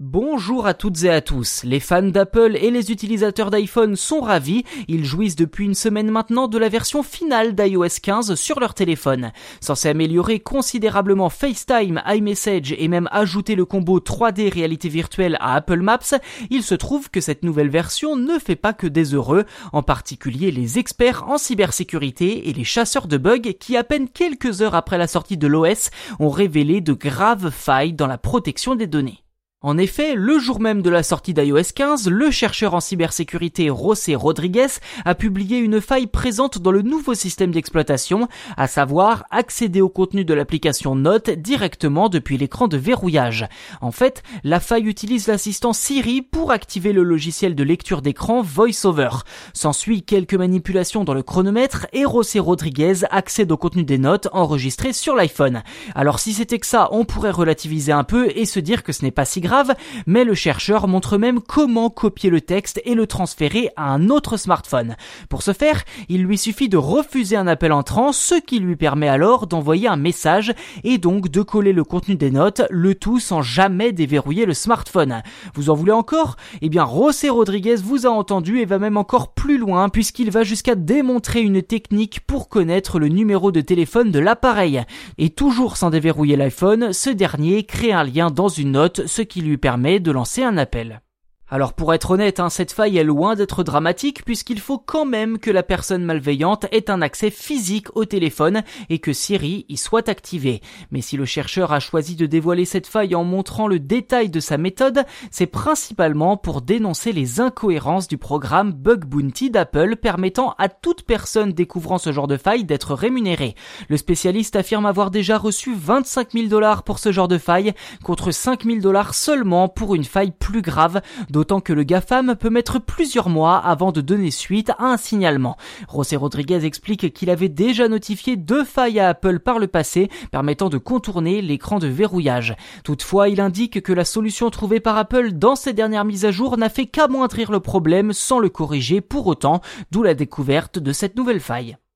Bonjour à toutes et à tous. Les fans d'Apple et les utilisateurs d'iPhone sont ravis. Ils jouissent depuis une semaine maintenant de la version finale d'iOS 15 sur leur téléphone. Censé améliorer considérablement FaceTime, iMessage et même ajouter le combo 3D réalité virtuelle à Apple Maps, il se trouve que cette nouvelle version ne fait pas que des heureux, en particulier les experts en cybersécurité et les chasseurs de bugs qui à peine quelques heures après la sortie de l'OS ont révélé de graves failles dans la protection des données. En effet, le jour même de la sortie d'iOS 15, le chercheur en cybersécurité José Rodriguez a publié une faille présente dans le nouveau système d'exploitation, à savoir accéder au contenu de l'application Note directement depuis l'écran de verrouillage. En fait, la faille utilise l'assistant Siri pour activer le logiciel de lecture d'écran VoiceOver. S'ensuit quelques manipulations dans le chronomètre et José Rodriguez accède au contenu des notes enregistrées sur l'iPhone. Alors si c'était que ça, on pourrait relativiser un peu et se dire que ce n'est pas si grave mais le chercheur montre même comment copier le texte et le transférer à un autre smartphone. Pour ce faire, il lui suffit de refuser un appel entrant, ce qui lui permet alors d'envoyer un message et donc de coller le contenu des notes, le tout sans jamais déverrouiller le smartphone. Vous en voulez encore? Eh bien, José Rodriguez vous a entendu et va même encore plus loin puisqu'il va jusqu'à démontrer une technique pour connaître le numéro de téléphone de l'appareil. Et toujours sans déverrouiller l'iPhone, ce dernier crée un lien dans une note, ce qui lui permet de lancer un appel. Alors pour être honnête, hein, cette faille est loin d'être dramatique puisqu'il faut quand même que la personne malveillante ait un accès physique au téléphone et que Siri y soit activé. Mais si le chercheur a choisi de dévoiler cette faille en montrant le détail de sa méthode, c'est principalement pour dénoncer les incohérences du programme Bug Bounty d'Apple permettant à toute personne découvrant ce genre de faille d'être rémunérée. Le spécialiste affirme avoir déjà reçu 25 000 dollars pour ce genre de faille contre 5 000 dollars seulement pour une faille plus grave d'autant que le GAFAM peut mettre plusieurs mois avant de donner suite à un signalement. José Rodriguez explique qu'il avait déjà notifié deux failles à Apple par le passé permettant de contourner l'écran de verrouillage. Toutefois, il indique que la solution trouvée par Apple dans ces dernières mises à jour n'a fait qu'amoindrir le problème sans le corriger pour autant, d'où la découverte de cette nouvelle faille.